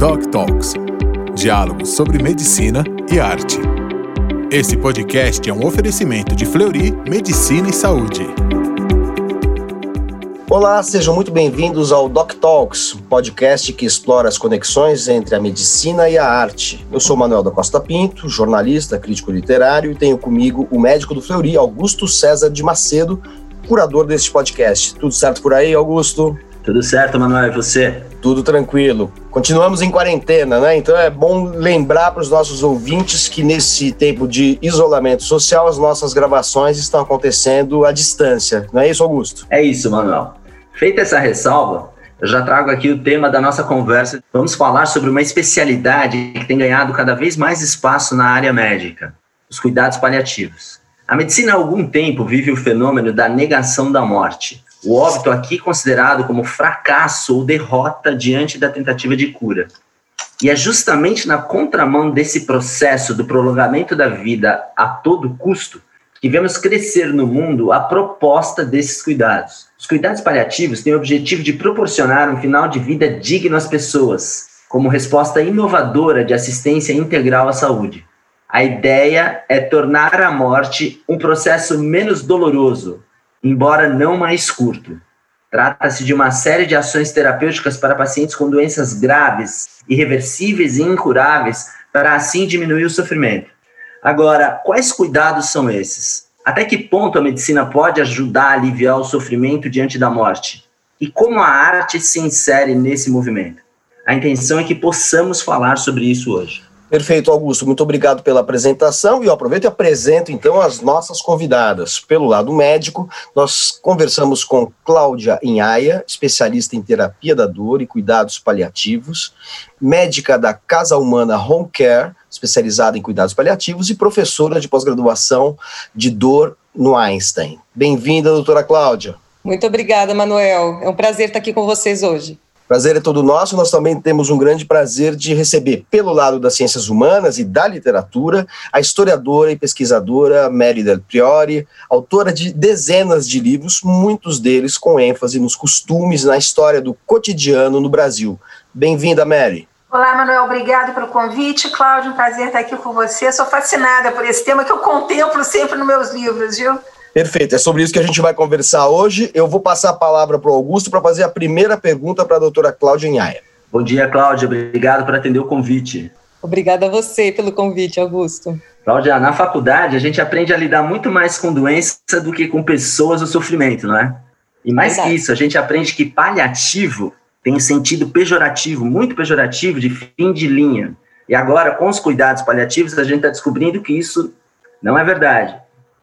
Doc Talks diálogos sobre medicina e arte. Esse podcast é um oferecimento de Fleury Medicina e Saúde. Olá, sejam muito bem-vindos ao Doc Talks, podcast que explora as conexões entre a medicina e a arte. Eu sou Manuel da Costa Pinto, jornalista, crítico literário, e tenho comigo o médico do Fleury, Augusto César de Macedo, curador deste podcast. Tudo certo por aí, Augusto? Tudo certo, Manuel, e você? Tudo tranquilo. Continuamos em quarentena, né? Então é bom lembrar para os nossos ouvintes que nesse tempo de isolamento social as nossas gravações estão acontecendo à distância. Não é isso, Augusto? É isso, Manuel. Feita essa ressalva, eu já trago aqui o tema da nossa conversa. Vamos falar sobre uma especialidade que tem ganhado cada vez mais espaço na área médica: os cuidados paliativos. A medicina há algum tempo vive o fenômeno da negação da morte o óbito aqui considerado como fracasso ou derrota diante da tentativa de cura. E é justamente na contramão desse processo do prolongamento da vida a todo custo que vemos crescer no mundo a proposta desses cuidados. Os cuidados paliativos têm o objetivo de proporcionar um final de vida digno às pessoas, como resposta inovadora de assistência integral à saúde. A ideia é tornar a morte um processo menos doloroso, embora não mais curto. Trata-se de uma série de ações terapêuticas para pacientes com doenças graves, irreversíveis e incuráveis, para assim diminuir o sofrimento. Agora, quais cuidados são esses? Até que ponto a medicina pode ajudar a aliviar o sofrimento diante da morte? E como a arte se insere nesse movimento? A intenção é que possamos falar sobre isso hoje. Perfeito, Augusto. Muito obrigado pela apresentação. E eu aproveito e apresento então as nossas convidadas. Pelo lado médico, nós conversamos com Cláudia Inhaia, especialista em terapia da dor e cuidados paliativos, médica da Casa Humana Home Care, especializada em cuidados paliativos e professora de pós-graduação de dor no Einstein. Bem-vinda, doutora Cláudia. Muito obrigada, Manuel. É um prazer estar aqui com vocês hoje. Prazer é todo nosso. Nós também temos um grande prazer de receber, pelo lado das ciências humanas e da literatura, a historiadora e pesquisadora Mary Del Priori, autora de dezenas de livros, muitos deles com ênfase nos costumes, na história do cotidiano no Brasil. Bem-vinda, Mary. Olá, Manuel, obrigado pelo convite. Cláudio, um prazer estar aqui com você. Sou fascinada por esse tema que eu contemplo sempre nos meus livros, viu? Perfeito, é sobre isso que a gente vai conversar hoje. Eu vou passar a palavra para o Augusto para fazer a primeira pergunta para a doutora Cláudia Inhaia. Bom dia, Cláudia. Obrigado por atender o convite. Obrigada a você pelo convite, Augusto. Cláudia, na faculdade a gente aprende a lidar muito mais com doença do que com pessoas ou sofrimento, não é? E mais Verdade. que isso, a gente aprende que paliativo tem um sentido pejorativo, muito pejorativo, de fim de linha. E agora, com os cuidados paliativos, a gente está descobrindo que isso não é verdade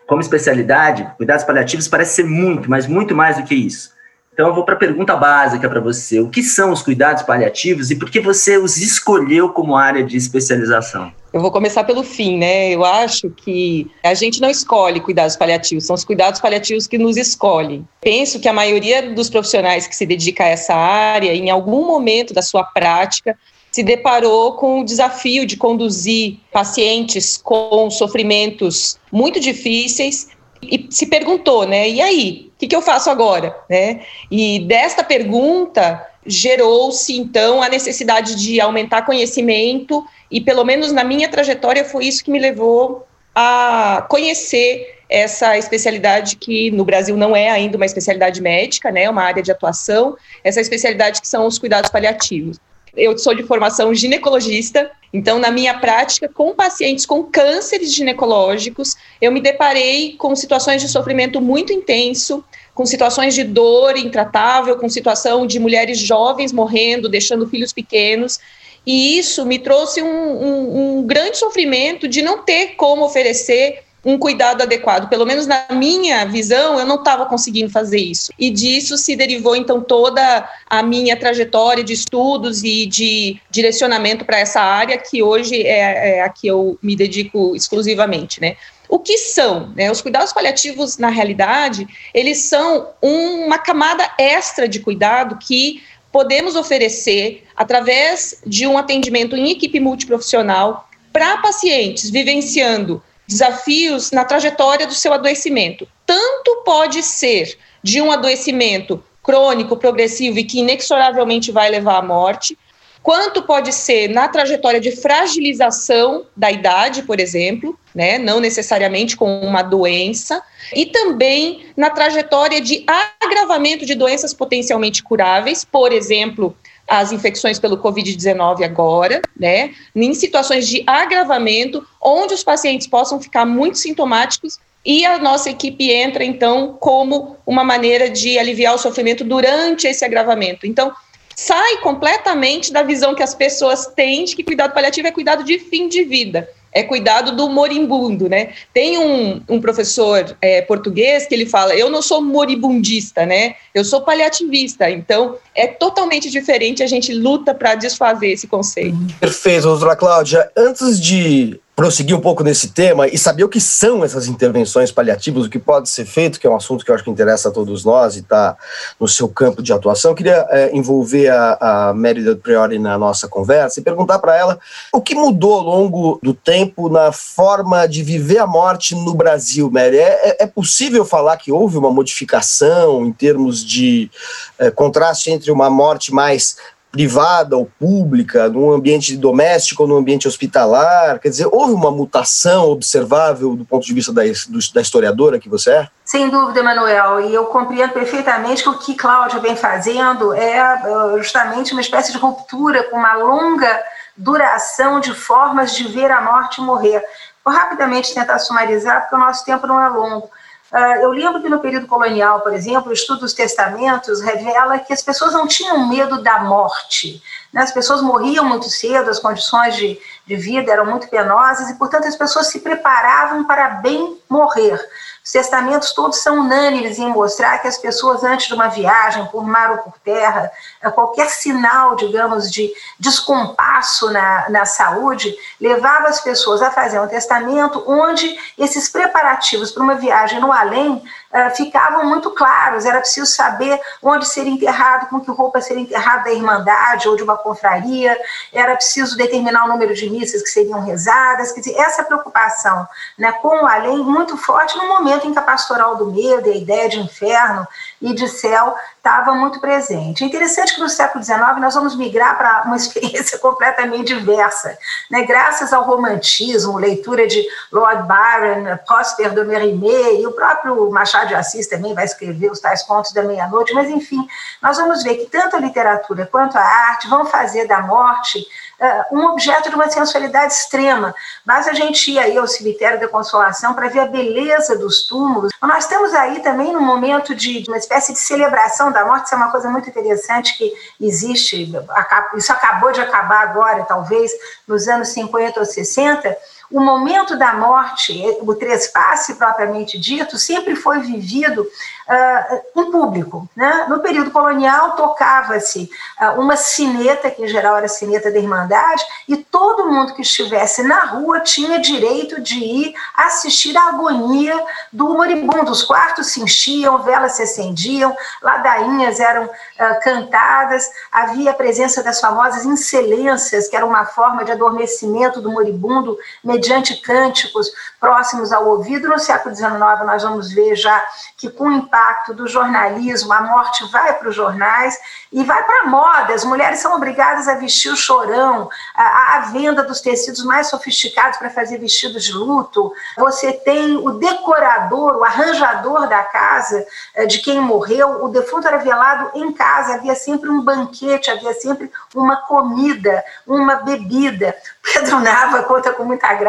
como especialidade, cuidados paliativos parece ser muito, mas muito mais do que isso. Então eu vou para a pergunta básica para você. O que são os cuidados paliativos e por que você os escolheu como área de especialização? Eu vou começar pelo fim, né? Eu acho que a gente não escolhe cuidados paliativos, são os cuidados paliativos que nos escolhem. Penso que a maioria dos profissionais que se dedica a essa área, em algum momento da sua prática, se deparou com o desafio de conduzir pacientes com sofrimentos muito difíceis e se perguntou, né? E aí, o que, que eu faço agora, né? E desta pergunta gerou-se então a necessidade de aumentar conhecimento e pelo menos na minha trajetória foi isso que me levou a conhecer essa especialidade que no Brasil não é ainda uma especialidade médica, né, uma área de atuação, essa especialidade que são os cuidados paliativos eu sou de formação ginecologista, então, na minha prática, com pacientes com cânceres ginecológicos, eu me deparei com situações de sofrimento muito intenso, com situações de dor intratável, com situação de mulheres jovens morrendo, deixando filhos pequenos. E isso me trouxe um, um, um grande sofrimento de não ter como oferecer um cuidado adequado. Pelo menos na minha visão, eu não estava conseguindo fazer isso. E disso se derivou, então, toda a minha trajetória de estudos e de direcionamento para essa área, que hoje é, é a que eu me dedico exclusivamente, né? O que são? Né? Os cuidados paliativos, na realidade, eles são uma camada extra de cuidado que podemos oferecer através de um atendimento em equipe multiprofissional para pacientes vivenciando desafios na trajetória do seu adoecimento. Tanto pode ser de um adoecimento crônico, progressivo e que inexoravelmente vai levar à morte, quanto pode ser na trajetória de fragilização da idade, por exemplo, né, não necessariamente com uma doença, e também na trajetória de agravamento de doenças potencialmente curáveis, por exemplo, as infecções pelo Covid-19 agora, né, em situações de agravamento, onde os pacientes possam ficar muito sintomáticos e a nossa equipe entra, então, como uma maneira de aliviar o sofrimento durante esse agravamento. Então, sai completamente da visão que as pessoas têm de que cuidado paliativo é cuidado de fim de vida é cuidado do moribundo, né? Tem um, um professor é, português que ele fala, eu não sou moribundista, né? Eu sou paliativista, então é totalmente diferente, a gente luta para desfazer esse conceito. Perfeito, doutora Cláudia. Antes de prosseguir um pouco nesse tema e saber o que são essas intervenções paliativas, o que pode ser feito, que é um assunto que eu acho que interessa a todos nós e está no seu campo de atuação. Eu queria é, envolver a, a Mérida Priori na nossa conversa e perguntar para ela o que mudou ao longo do tempo na forma de viver a morte no Brasil, Mary. É, é, é possível falar que houve uma modificação em termos de é, contraste entre uma morte mais privada ou pública, num ambiente doméstico ou num ambiente hospitalar? Quer dizer, houve uma mutação observável do ponto de vista da, da historiadora que você é? Sem dúvida, Manuel, e eu compreendo perfeitamente que o que Cláudia vem fazendo é uh, justamente uma espécie de ruptura com uma longa duração de formas de ver a morte morrer. Vou rapidamente tentar sumarizar, porque o nosso tempo não é longo. Uh, eu lembro que no período colonial, por exemplo, o estudo dos testamentos revela que as pessoas não tinham medo da morte. Né? As pessoas morriam muito cedo, as condições de, de vida eram muito penosas e, portanto, as pessoas se preparavam para bem morrer. Os testamentos todos são unânimes em mostrar que as pessoas, antes de uma viagem por mar ou por terra, qualquer sinal, digamos, de descompasso na, na saúde, levava as pessoas a fazer um testamento onde esses preparativos para uma viagem no além uh, ficavam muito claros. Era preciso saber onde ser enterrado, com que roupa ser enterrado da Irmandade ou de uma confraria, era preciso determinar o número de missas que seriam rezadas. Quer dizer, essa preocupação né, com o além muito forte no momento em que a pastoral do medo e a ideia de inferno e de céu estava muito presente. É interessante que no século XIX nós vamos migrar para uma experiência completamente diversa. Né? Graças ao romantismo, leitura de Lord Byron, Prosper de Mérimée e o próprio Machado de Assis também vai escrever os tais contos da meia-noite, mas enfim, nós vamos ver que tanto a literatura quanto a arte vão fazer da morte um objeto de uma sensualidade extrema. Basta a gente ir aí ao cemitério da Consolação para ver a beleza dos túmulos. Nós estamos aí também num momento de uma espécie de celebração da morte, isso é uma coisa muito interessante que existe, isso acabou de acabar agora, talvez, nos anos 50 ou 60, o momento da morte, o trespasse propriamente dito, sempre foi vivido uh, em público. Né? No período colonial, tocava-se uh, uma sineta, que em geral era a sineta da Irmandade, e todo mundo que estivesse na rua tinha direito de ir assistir à agonia do moribundo. Os quartos se enchiam, velas se acendiam, ladainhas eram uh, cantadas, havia a presença das famosas excelências, que era uma forma de adormecimento do moribundo mediante cânticos próximos ao ouvido. No século XIX, nós vamos ver já que, com o impacto do jornalismo, a morte vai para os jornais e vai para a moda. As mulheres são obrigadas a vestir o chorão, a, a venda dos tecidos mais sofisticados para fazer vestidos de luto. Você tem o decorador, o arranjador da casa eh, de quem morreu. O defunto era velado em casa, havia sempre um banquete, havia sempre uma comida, uma bebida. Pedro Nava conta com muita graça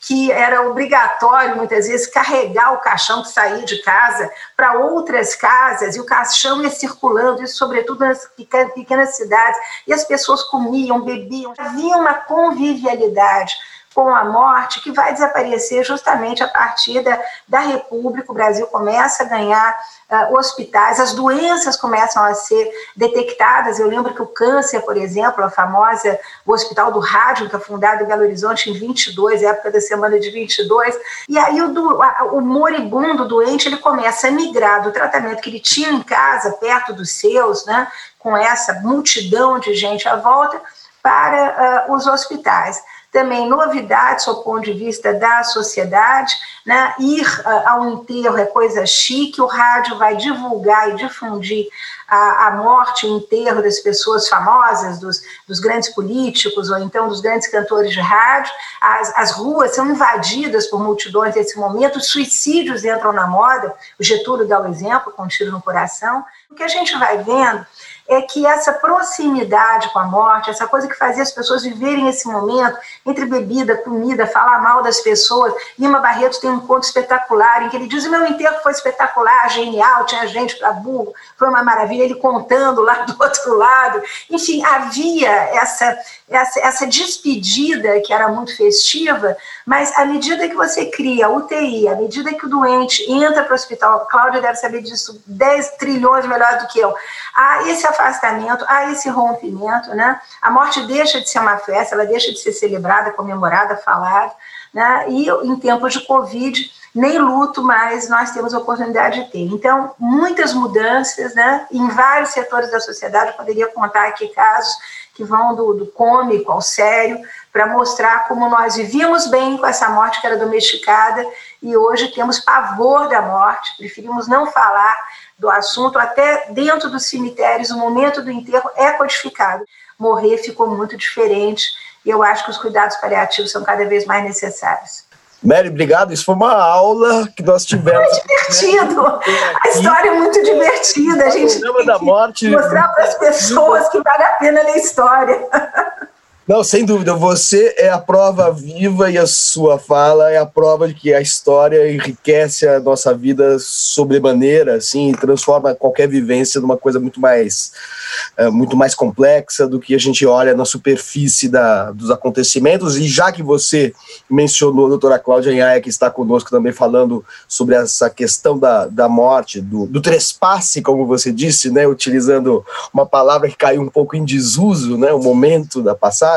que era obrigatório, muitas vezes, carregar o caixão que saía de casa para outras casas, e o caixão ia circulando, sobretudo nas pequenas cidades, e as pessoas comiam, bebiam, havia uma convivialidade com a morte, que vai desaparecer justamente a partir da, da República. O Brasil começa a ganhar uh, hospitais, as doenças começam a ser detectadas. Eu lembro que o câncer, por exemplo, a famosa, o Hospital do Rádio, que é fundado em Belo Horizonte em 22, época da semana de 22, e aí o, do, a, o moribundo, doente, ele começa a migrar do tratamento que ele tinha em casa, perto dos seus, né, com essa multidão de gente à volta, para uh, os hospitais também novidades do ponto de vista da sociedade, né? ir uh, ao enterro é coisa chique, o rádio vai divulgar e difundir a, a morte, o enterro das pessoas famosas, dos, dos, grandes políticos ou então dos grandes cantores de rádio, as, as ruas são invadidas por multidões nesse momento, os suicídios entram na moda, o Getúlio dá o exemplo, com um tiro no coração, o que a gente vai vendo é que essa proximidade com a morte, essa coisa que fazia as pessoas viverem esse momento entre bebida, comida, falar mal das pessoas. Lima Barreto tem um conto espetacular em que ele diz: o meu enterro foi espetacular, genial, tinha gente para burro, foi uma maravilha. Ele contando lá do outro lado. Enfim, havia essa, essa, essa despedida que era muito festiva, mas à medida que você cria UTI, à medida que o doente entra para o hospital, Cláudia deve saber disso 10 trilhões melhor do que eu, há esse afastamento, há esse rompimento, né? A morte deixa de ser uma festa, ela deixa de ser celebrada, comemorada, falada, né? E em tempos de Covid, nem luto mais nós temos a oportunidade de ter. Então, muitas mudanças, né? Em vários setores da sociedade, eu poderia contar aqui casos que vão do, do cômico ao sério, para mostrar como nós vivíamos bem com essa morte que era domesticada e hoje temos pavor da morte, preferimos não falar do assunto, até dentro dos cemitérios, o momento do enterro é codificado. Morrer ficou muito diferente e eu acho que os cuidados paliativos são cada vez mais necessários. Mary, obrigado. Isso foi uma aula que nós tivemos. Foi divertido. A história é muito divertida. A gente tem morte. mostrar para as pessoas que vale a pena ler história. Não, sem dúvida, você é a prova viva e a sua fala é a prova de que a história enriquece a nossa vida sobremaneira, assim, transforma qualquer vivência numa coisa muito mais, é, muito mais complexa do que a gente olha na superfície da, dos acontecimentos. E já que você mencionou a doutora Cláudia Anhaia, que está conosco também falando sobre essa questão da, da morte, do, do trespasse, como você disse, né, utilizando uma palavra que caiu um pouco em desuso, né, o momento da passagem,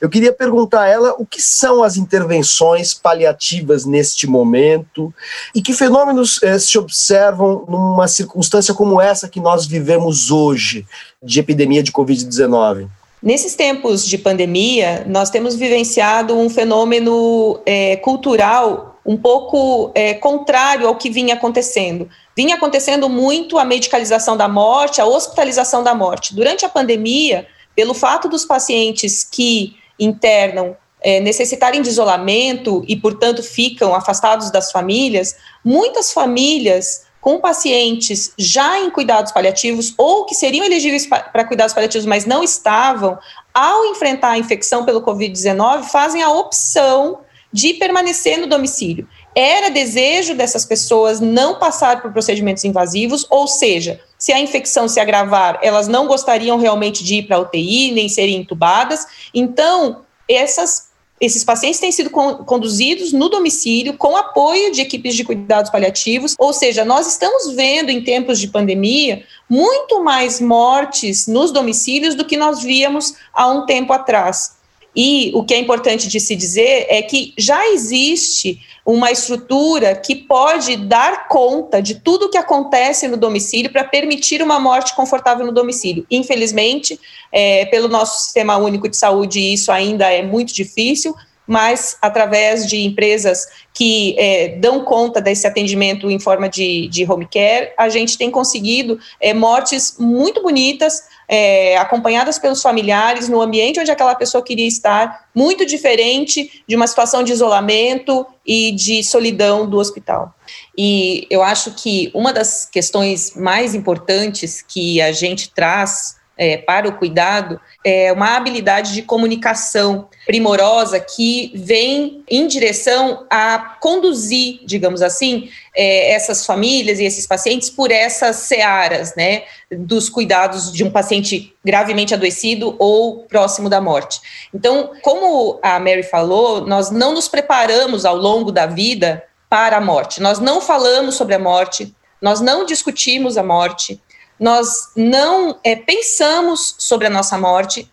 eu queria perguntar a ela o que são as intervenções paliativas neste momento e que fenômenos eh, se observam numa circunstância como essa que nós vivemos hoje, de epidemia de Covid-19. Nesses tempos de pandemia, nós temos vivenciado um fenômeno é, cultural um pouco é, contrário ao que vinha acontecendo. Vinha acontecendo muito a medicalização da morte, a hospitalização da morte. Durante a pandemia, pelo fato dos pacientes que internam é, necessitarem de isolamento e, portanto, ficam afastados das famílias, muitas famílias com pacientes já em cuidados paliativos ou que seriam elegíveis para cuidados paliativos, mas não estavam, ao enfrentar a infecção pelo Covid-19, fazem a opção de permanecer no domicílio. Era desejo dessas pessoas não passar por procedimentos invasivos, ou seja, se a infecção se agravar, elas não gostariam realmente de ir para a UTI, nem serem entubadas. Então, essas, esses pacientes têm sido con conduzidos no domicílio com apoio de equipes de cuidados paliativos, ou seja, nós estamos vendo em tempos de pandemia muito mais mortes nos domicílios do que nós víamos há um tempo atrás. E o que é importante de se dizer é que já existe uma estrutura que pode dar conta de tudo o que acontece no domicílio para permitir uma morte confortável no domicílio. Infelizmente, é, pelo nosso sistema único de saúde, isso ainda é muito difícil, mas através de empresas que é, dão conta desse atendimento em forma de, de home care, a gente tem conseguido é, mortes muito bonitas, é, acompanhadas pelos familiares, no ambiente onde aquela pessoa queria estar, muito diferente de uma situação de isolamento e de solidão do hospital. E eu acho que uma das questões mais importantes que a gente traz é, para o cuidado é uma habilidade de comunicação primorosa que vem em direção a conduzir, digamos assim, é, essas famílias e esses pacientes por essas searas, né, dos cuidados de um paciente gravemente adoecido ou próximo da morte. Então, como a Mary falou, nós não nos preparamos ao longo da vida para a morte. Nós não falamos sobre a morte, nós não discutimos a morte, nós não é, pensamos sobre a nossa morte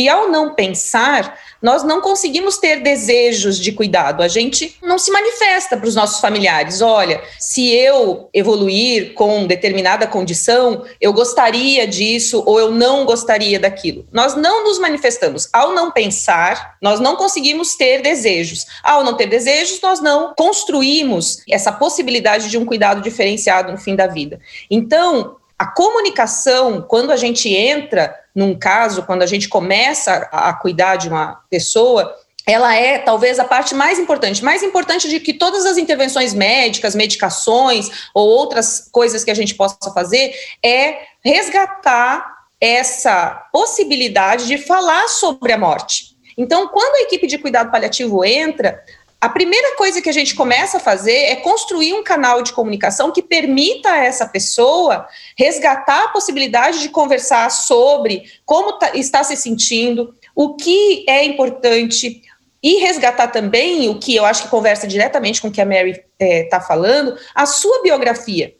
E ao não pensar, nós não conseguimos ter desejos de cuidado. A gente não se manifesta para os nossos familiares. Olha, se eu evoluir com determinada condição, eu gostaria disso ou eu não gostaria daquilo. Nós não nos manifestamos. Ao não pensar, nós não conseguimos ter desejos. Ao não ter desejos, nós não construímos essa possibilidade de um cuidado diferenciado no fim da vida. Então, a comunicação, quando a gente entra num caso, quando a gente começa a, cuidar de uma pessoa, ela é talvez a parte mais importante, mais importante de que todas as intervenções médicas, medicações ou outras coisas que a gente possa fazer, é resgatar essa possibilidade de falar sobre a morte. Então, quando a equipe de cuidado paliativo entra, a primeira coisa que a gente começa a fazer é construir um canal de comunicação que permita a essa pessoa resgatar a possibilidade de conversar sobre como tá, está se sentindo, o que é importante, e resgatar também o que eu acho que conversa diretamente com o que a Mary está é, tá falando, a sua biografia.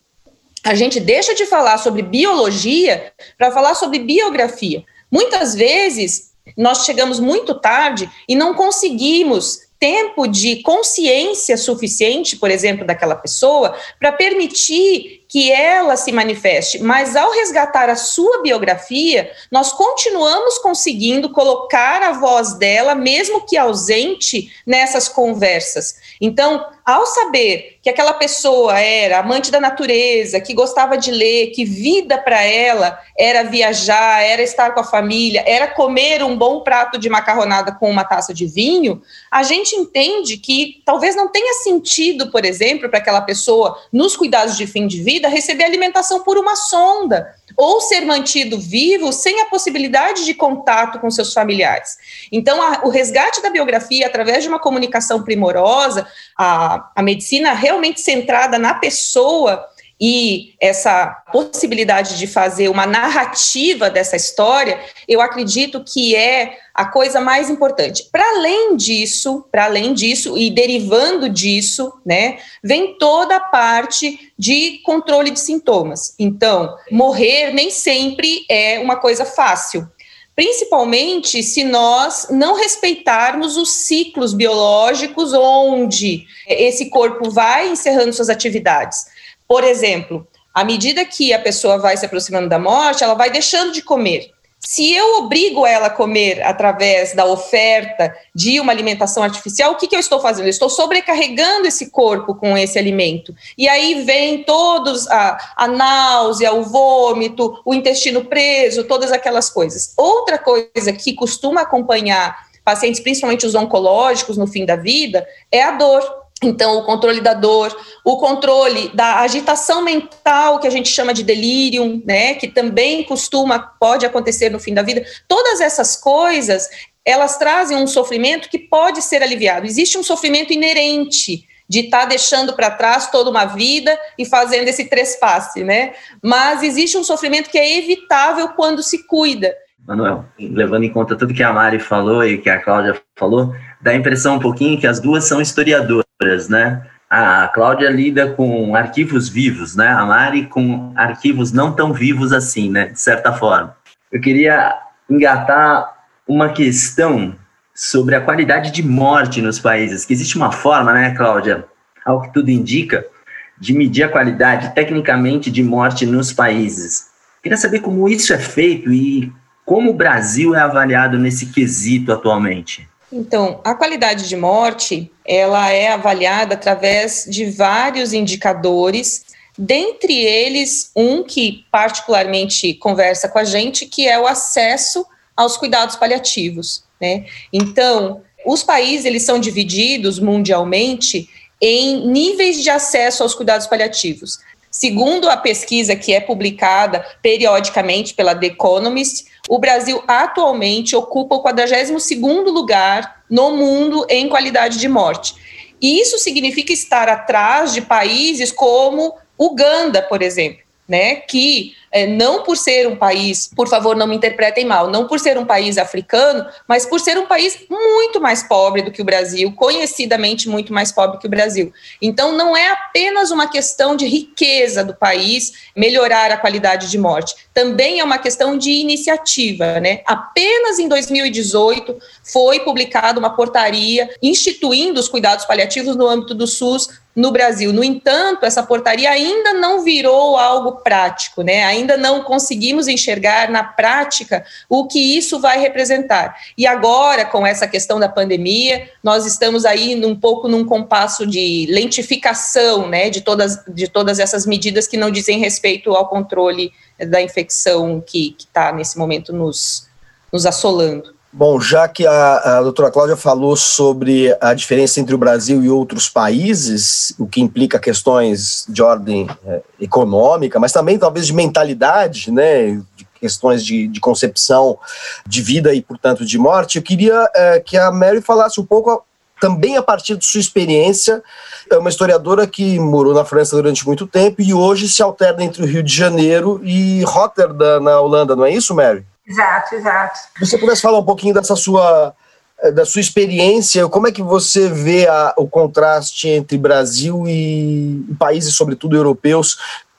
A gente deixa de falar sobre biologia para falar sobre biografia. Muitas vezes nós chegamos muito tarde e não conseguimos tempo de consciência suficiente, por exemplo, daquela pessoa, para permitir que ela se manifeste, mas ao resgatar a sua biografia, nós continuamos conseguindo colocar a voz dela, mesmo que ausente, nessas conversas. Então, ao saber que aquela pessoa era amante da natureza, que gostava de ler, que vida para ela era viajar, era estar com a família, era comer um bom prato de macarronada com uma taça de vinho, a gente entende que talvez não tenha sentido, por exemplo, para aquela pessoa nos cuidados de fim de vida vida receber alimentação por uma sonda ou ser mantido vivo sem a possibilidade de contato com seus familiares. Então, a, o resgate da biografia através de uma comunicação primorosa, a, a medicina realmente centrada na pessoa e essa possibilidade de fazer uma narrativa dessa história, eu acredito que é a coisa mais importante. Para além disso, para além disso e derivando disso, né, vem toda a parte de controle de sintomas. Então, morrer nem sempre é uma coisa fácil principalmente se nós não respeitarmos os ciclos biológicos onde esse corpo vai encerrando suas atividades. Por exemplo, à medida que a pessoa vai se aproximando da morte, ela vai deixando de comer. Se eu obrigo ela a comer através da oferta de uma alimentação artificial, o que, que eu estou fazendo? Eu estou sobrecarregando esse corpo com esse alimento. E aí vem todos a, a náusea, o vômito, o intestino preso, todas aquelas coisas. Outra coisa que costuma acompanhar pacientes, principalmente os oncológicos, no fim da vida, é a dor. Então, o controle da dor, o controle da agitação mental, que a gente chama de delírio, né, que também costuma, pode acontecer no fim da vida, todas essas coisas, elas trazem um sofrimento que pode ser aliviado. Existe um sofrimento inerente de estar tá deixando para trás toda uma vida e fazendo esse trespasse, né? Mas existe um sofrimento que é evitável quando se cuida. Manuel, levando em conta tudo que a Mari falou e que a Cláudia falou, dá a impressão um pouquinho que as duas são historiadoras, né? A Cláudia lida com arquivos vivos, né? A Mari com arquivos não tão vivos assim, né? De certa forma. Eu queria engatar uma questão sobre a qualidade de morte nos países, que existe uma forma, né, Cláudia, ao que tudo indica, de medir a qualidade tecnicamente de morte nos países. Queria saber como isso é feito e como o Brasil é avaliado nesse quesito atualmente. Então, a qualidade de morte, ela é avaliada através de vários indicadores, dentre eles um que particularmente conversa com a gente, que é o acesso aos cuidados paliativos, né? Então, os países eles são divididos mundialmente em níveis de acesso aos cuidados paliativos. Segundo a pesquisa que é publicada periodicamente pela The Economist, o Brasil atualmente ocupa o 42º lugar no mundo em qualidade de morte. E isso significa estar atrás de países como Uganda, por exemplo. Né, que é, não por ser um país, por favor, não me interpretem mal, não por ser um país africano, mas por ser um país muito mais pobre do que o Brasil, conhecidamente muito mais pobre que o Brasil. Então, não é apenas uma questão de riqueza do país melhorar a qualidade de morte, também é uma questão de iniciativa, né? Apenas em 2018 foi publicada uma portaria instituindo os cuidados paliativos no âmbito do SUS no Brasil. No entanto, essa portaria ainda não virou algo prático, né? Ainda não conseguimos enxergar na prática o que isso vai representar. E agora, com essa questão da pandemia, nós estamos aí um pouco num compasso de lentificação, né, de todas, de todas essas medidas que não dizem respeito ao controle da infecção que está nesse momento nos, nos assolando. Bom, já que a, a doutora Cláudia falou sobre a diferença entre o Brasil e outros países, o que implica questões de ordem é, econômica, mas também talvez de mentalidade, né, de questões de, de, concepção de vida e, portanto, de morte, eu queria é, que a Mary falasse um pouco também a partir de sua experiência, é uma historiadora que morou na França durante muito tempo e hoje se alterna entre o Rio de Janeiro e Rotterdam, na Holanda, não é isso, Mary? Exato, exato. Se você pudesse falar um pouquinho dessa sua eh, da sua experiência, como é que você vê a, o contraste entre Brasil e, países, sobretudo europeus,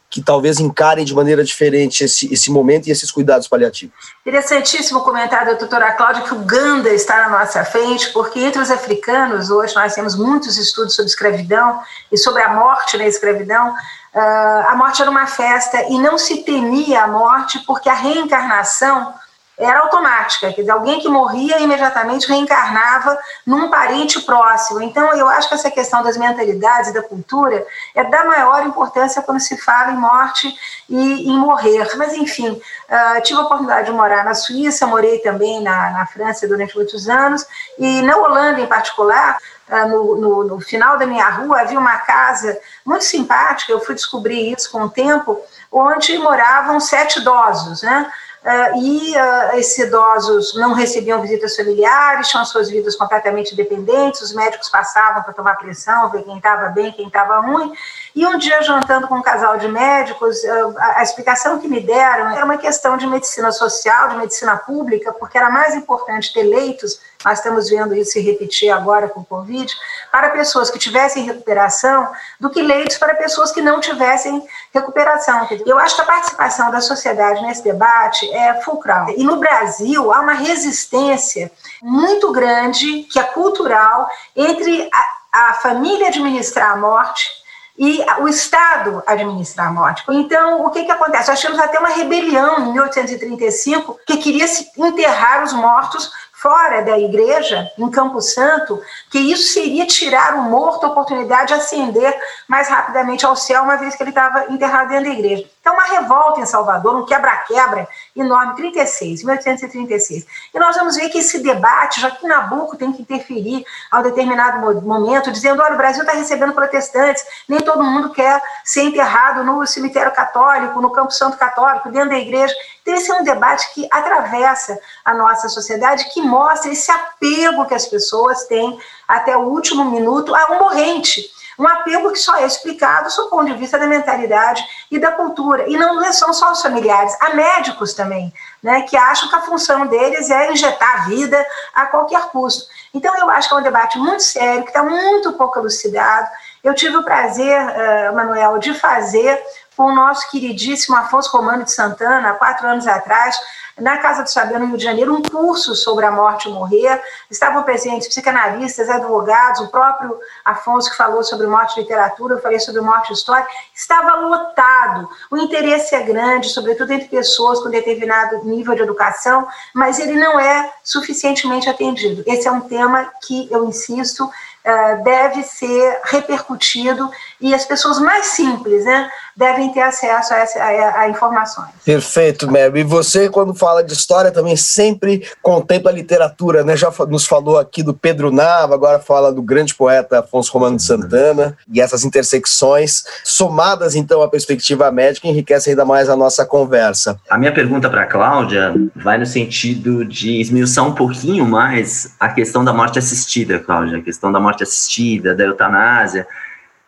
que talvez encarem de maneira diferente esse, esse momento e esses cuidados paliativos. Interessantíssimo comentário da doutora Cláudia que o Ganda está na nossa frente, porque entre os africanos, hoje nós temos muitos estudos sobre escravidão e sobre a morte na escravidão, a morte era uma festa e não se temia a morte porque a reencarnação era automática, quer dizer, alguém que morria imediatamente reencarnava num parente próximo. Então, eu acho que essa questão das mentalidades da cultura é da maior importância quando se fala em morte e em morrer. Mas, enfim, uh, tive a oportunidade de morar na Suíça, morei também na, na França durante muitos anos, e na Holanda, em particular, ah, no, no, no, final da minha rua havia uma casa muito simpática, eu fui descobrir isso com o tempo, onde moravam sete idosos, né? Uh, e uh, esses idosos não recebiam visitas familiares, tinham suas vidas completamente dependentes, os médicos passavam para tomar pressão, ver quem estava bem, quem estava ruim, e um dia, jantando com um casal de médicos, uh, a, a explicação que me deram era uma questão de medicina social, de medicina pública, porque era mais importante ter leitos nós estamos vendo isso se repetir agora com o Covid, para pessoas que tivessem recuperação, do que leitos para pessoas que não tivessem recuperação. Eu acho que a participação da sociedade nesse debate é fulcral. E no Brasil há uma resistência muito grande, que é cultural, entre a, a família administrar a morte e o Estado administrar a morte. Então, o que, que acontece? Nós tivemos até uma rebelião em 1835 que queria enterrar os mortos fora da igreja, em Campo Santo, que isso seria tirar o morto a oportunidade de ascender mais rapidamente ao céu, uma vez que ele estava enterrado dentro da igreja. Então, uma revolta em Salvador, um quebra-quebra enorme, 36, 1836. E nós vamos ver que esse debate, já que Nabucco tem que interferir a um determinado momento, dizendo: olha, o Brasil está recebendo protestantes, nem todo mundo quer ser enterrado no cemitério católico, no Campo Santo Católico, dentro da igreja. Então, é um debate que atravessa a nossa sociedade, que mostra esse apego que as pessoas têm até o último minuto a um morrente. Um apego que só é explicado do ponto de vista da mentalidade e da cultura. E não são só os familiares, há médicos também, né, que acham que a função deles é injetar vida a qualquer custo. Então, eu acho que é um debate muito sério, que está muito pouco elucidado. Eu tive o prazer, uh, Manuel, de fazer com o nosso queridíssimo Afonso Romano de Santana, há quatro anos atrás, na Casa do Saber, no Rio de Janeiro, um curso sobre a morte e morrer. Estavam presentes psicanalistas, advogados, o próprio Afonso que falou sobre morte e literatura, eu falei sobre morte e história. Estava lotado. O interesse é grande, sobretudo entre pessoas com determinado nível de educação, mas ele não é suficientemente atendido. Esse é um tema que eu insisto eh, deve ser repercutido e as pessoas mais simples né, devem ter acesso a, essa, a, a informações. Perfeito, Mary. E você, quando fala de história, também sempre contempla a literatura, né? Já nos falou aqui do Pedro Nava, agora fala do grande poeta Afonso Romano de Santana, e essas intersecções, somadas então à perspectiva médica, enriquecem ainda mais a nossa conversa. A minha pergunta para a Cláudia vai no sentido de esmiuçar um pouquinho mais a questão da morte assistida, Cláudia, a questão da morte morte assistida, da eutanásia,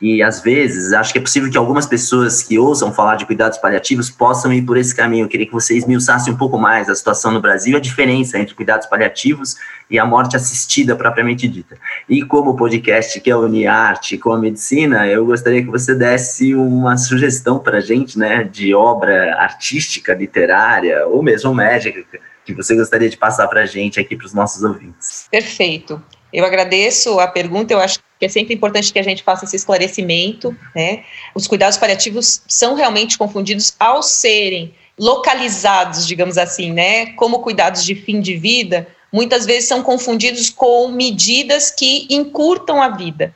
E às vezes, acho que é possível que algumas pessoas que ouçam falar de cuidados paliativos possam ir por esse caminho. Eu queria que vocês esmiuçassem um pouco mais a situação no Brasil, a diferença entre cuidados paliativos e a morte assistida propriamente dita. E como o podcast quer unir a arte com a medicina, eu gostaria que você desse uma sugestão para gente, né, de obra artística, literária ou mesmo médica que você gostaria de passar para a gente aqui para os nossos ouvintes. Perfeito. Eu agradeço a pergunta, eu acho que é sempre importante que a gente faça esse esclarecimento, né? Os cuidados paliativos são realmente confundidos ao serem localizados, digamos assim, né, como cuidados de fim de vida, muitas vezes são confundidos com medidas que encurtam a vida.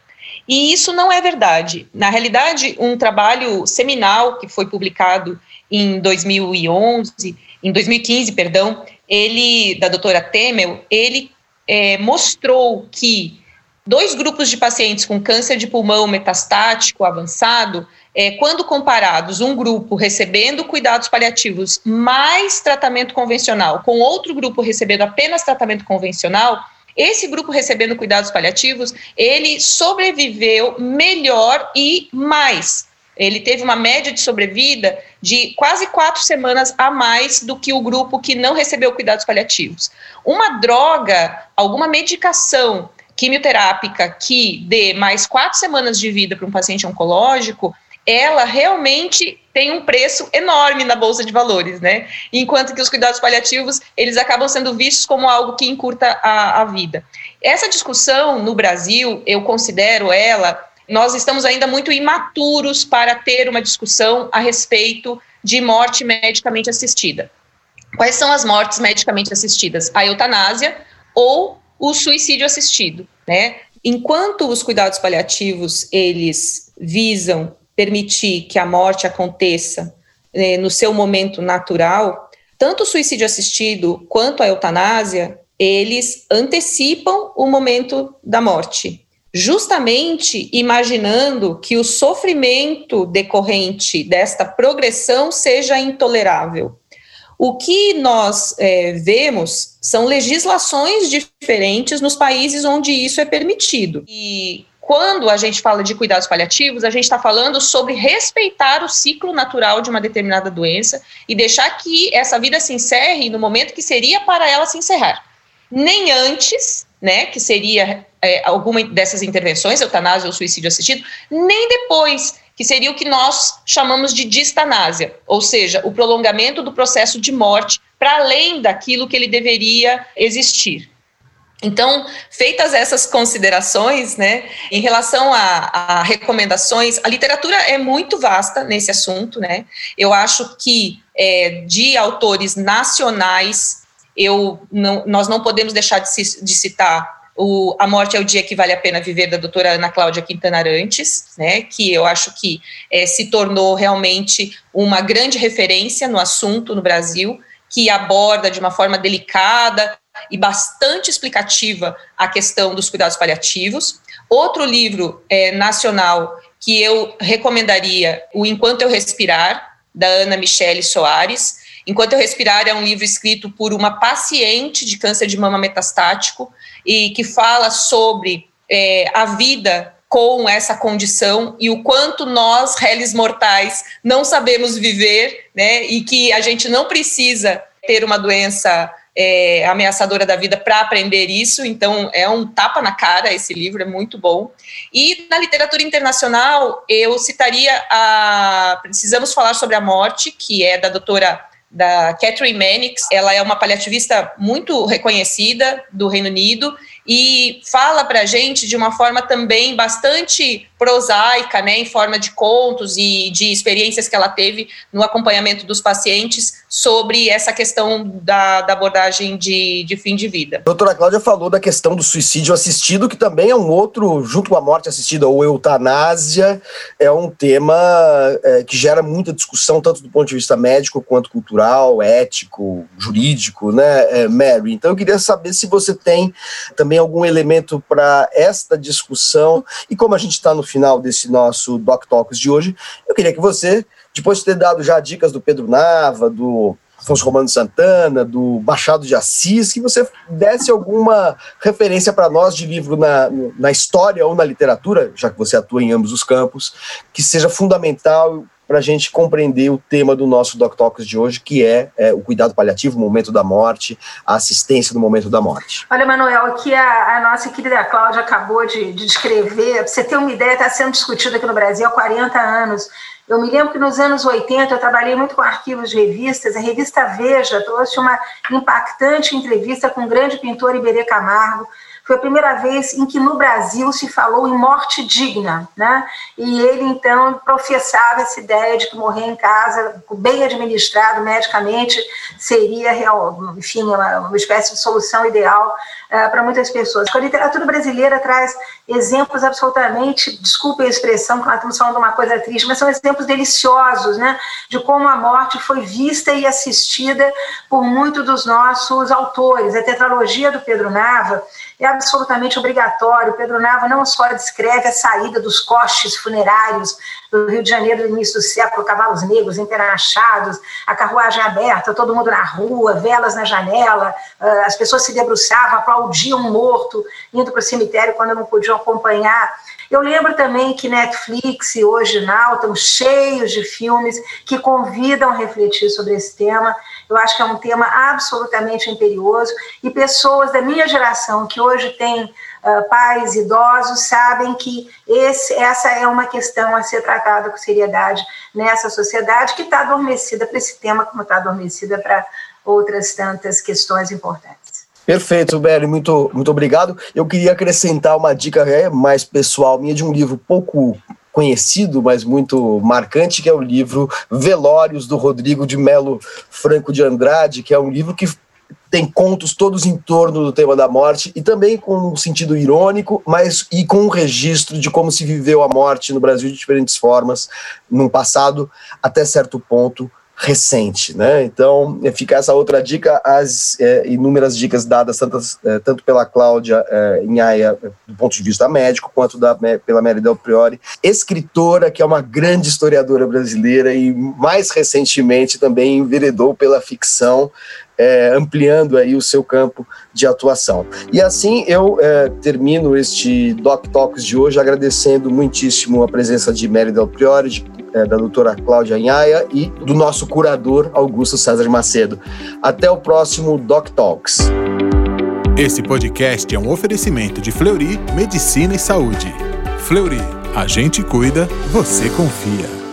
E isso não é verdade. Na realidade, um trabalho seminal que foi publicado em 2011, em 2015, perdão, ele da doutora Temel, ele é, mostrou que dois grupos de pacientes com câncer de pulmão metastático avançado, é, quando comparados, um grupo recebendo cuidados paliativos mais tratamento convencional, com outro grupo recebendo apenas tratamento convencional, esse grupo recebendo cuidados paliativos, ele sobreviveu melhor e mais. Ele teve uma média de sobrevida de quase quatro semanas a mais do que o grupo que não recebeu cuidados paliativos. Uma droga, alguma medicação quimioterápica que dê mais quatro semanas de vida para um paciente oncológico, ela realmente tem um preço enorme na bolsa de valores, né? Enquanto que os cuidados paliativos eles acabam sendo vistos como algo que encurta a, a vida. Essa discussão no Brasil, eu considero ela nós estamos ainda muito imaturos para ter uma discussão a respeito de morte medicamente assistida. Quais são as mortes medicamente assistidas? A eutanásia ou o suicídio assistido, né? Enquanto os cuidados paliativos eles visam permitir que a morte aconteça né, no seu momento natural, tanto o suicídio assistido quanto a eutanásia eles antecipam o momento da morte justamente imaginando que o sofrimento decorrente desta progressão seja intolerável. O que nós é, vemos são legislações diferentes nos países onde isso é permitido. E quando a gente fala de cuidados paliativos, a gente está falando sobre respeitar o ciclo natural de uma determinada doença e deixar que essa vida se encerre no momento que seria para ela se encerrar. Nem antes, né, que seria é, alguma dessas intervenções, eutanásia ou suicídio assistido, nem depois, que seria o que nós chamamos de distanásia, ou seja, o prolongamento do processo de morte para além daquilo que ele deveria existir. Então, feitas essas considerações, né, em relação a, a, recomendações, a literatura é muito vasta nesse assunto, né. Eu acho que é, de autores nacionais, eu não, nós não podemos deixar de, de citar o A Morte é o Dia que Vale a Pena Viver, da doutora Ana Cláudia Quintana Arantes, né, que eu acho que é, se tornou realmente uma grande referência no assunto no Brasil, que aborda de uma forma delicada e bastante explicativa a questão dos cuidados paliativos. Outro livro é, nacional que eu recomendaria, o Enquanto Eu Respirar, da Ana Michele Soares. Enquanto Eu Respirar é um livro escrito por uma paciente de câncer de mama metastático, e que fala sobre é, a vida com essa condição e o quanto nós, réis mortais, não sabemos viver, né, e que a gente não precisa ter uma doença é, ameaçadora da vida para aprender isso, então é um tapa na cara esse livro, é muito bom. E na literatura internacional, eu citaria a Precisamos Falar sobre a Morte, que é da doutora da Catherine Mannix, ela é uma paliativista muito reconhecida do Reino Unido e fala para a gente de uma forma também bastante prosaica, né, em forma de contos e de experiências que ela teve no acompanhamento dos pacientes sobre essa questão da, da abordagem de, de, fim de vida. A doutora Cláudia falou da questão do suicídio assistido, que também é um outro, junto com a morte assistida ou eutanásia, é um tema é, que gera muita discussão, tanto do ponto de vista médico quanto cultural, ético, jurídico, né, é, Mary? Então eu queria saber se você tem também algum elemento para esta discussão, e como a gente está no final desse nosso Doc Talks de hoje, eu queria que você, depois de ter dado já dicas do Pedro Nava, do Afonso Romano Santana, do Machado de Assis, que você desse alguma referência para nós de livro na, na história ou na literatura, já que você atua em ambos os campos, que seja fundamental para a gente compreender o tema do nosso Doc Talks de hoje, que é, é, o cuidado paliativo, o momento da morte, a assistência no momento da morte. Olha, Manuel, aqui a, a nossa querida Cláudia acabou de, de descrever, você ter uma ideia, está sendo discutido aqui no Brasil há 40 anos. Eu me lembro que nos anos 80 eu trabalhei muito com arquivos de revistas. A revista Veja trouxe uma impactante entrevista com o grande pintor Iberê Camargo, foi a primeira vez em que no Brasil se falou em morte digna, né? E ele então professava essa ideia de que morrer em casa, bem administrado medicamente, seria real, enfim, uma, uma espécie de solução ideal uh, para muitas pessoas. A literatura brasileira traz exemplos absolutamente, desculpe a expressão, que nós estamos falando de uma coisa triste, mas são exemplos deliciosos, né? De como a morte foi vista e assistida por muitos dos nossos autores. A tetralogia do Pedro Nava é absolutamente obrigatório. Pedro Nava não só descreve a saída dos coches funerários do Rio de Janeiro no início do século, cavalos negros enterrachados, a carruagem aberta, todo mundo na rua, velas na janela, ah, as pessoas se debruçavam, aplaudiam um morto, indo para o cemitério quando não podiam acompanhar. Eu lembro também que Netflix e hoje Now estão cheios de filmes que convidam a refletir sobre esse tema. Eu acho que é um tema absolutamente imperioso e pessoas da minha geração que hoje têm uh, pais idosos sabem que esse, essa é uma questão a ser tratada com seriedade nessa sociedade que está adormecida para esse tema, como está adormecida para outras tantas questões importantes. Perfeito, Beli, muito, muito obrigado. Eu queria acrescentar uma dica é, mais pessoal minha de um livro pouco conhecido, mas muito marcante, que é o livro Velórios, do Rodrigo de Melo Franco de Andrade, que é um livro que tem contos todos em torno do tema da morte e também com um sentido irônico, mas e com um registro de como se viveu a morte no Brasil de diferentes formas, num passado até certo ponto recente, né? Então fica essa outra dica, as é, inúmeras dicas dadas tantas, é, tanto pela Cláudia é, Inhaia, do ponto de vista médico, quanto da, pela Mary Del Priori, escritora que é uma grande historiadora brasileira e mais recentemente também enveredou pela ficção, é, ampliando aí o seu campo de atuação. E assim eu é, termino este Doc Talks de hoje agradecendo muitíssimo a presença de Mary Del Priori, de é, da doutora Cláudia Inhaia e do nosso curador Augusto César Macedo. Até o próximo Doc Talks. Esse podcast é um oferecimento de Fleury Medicina e Saúde. Fleury, a gente cuida, você confia.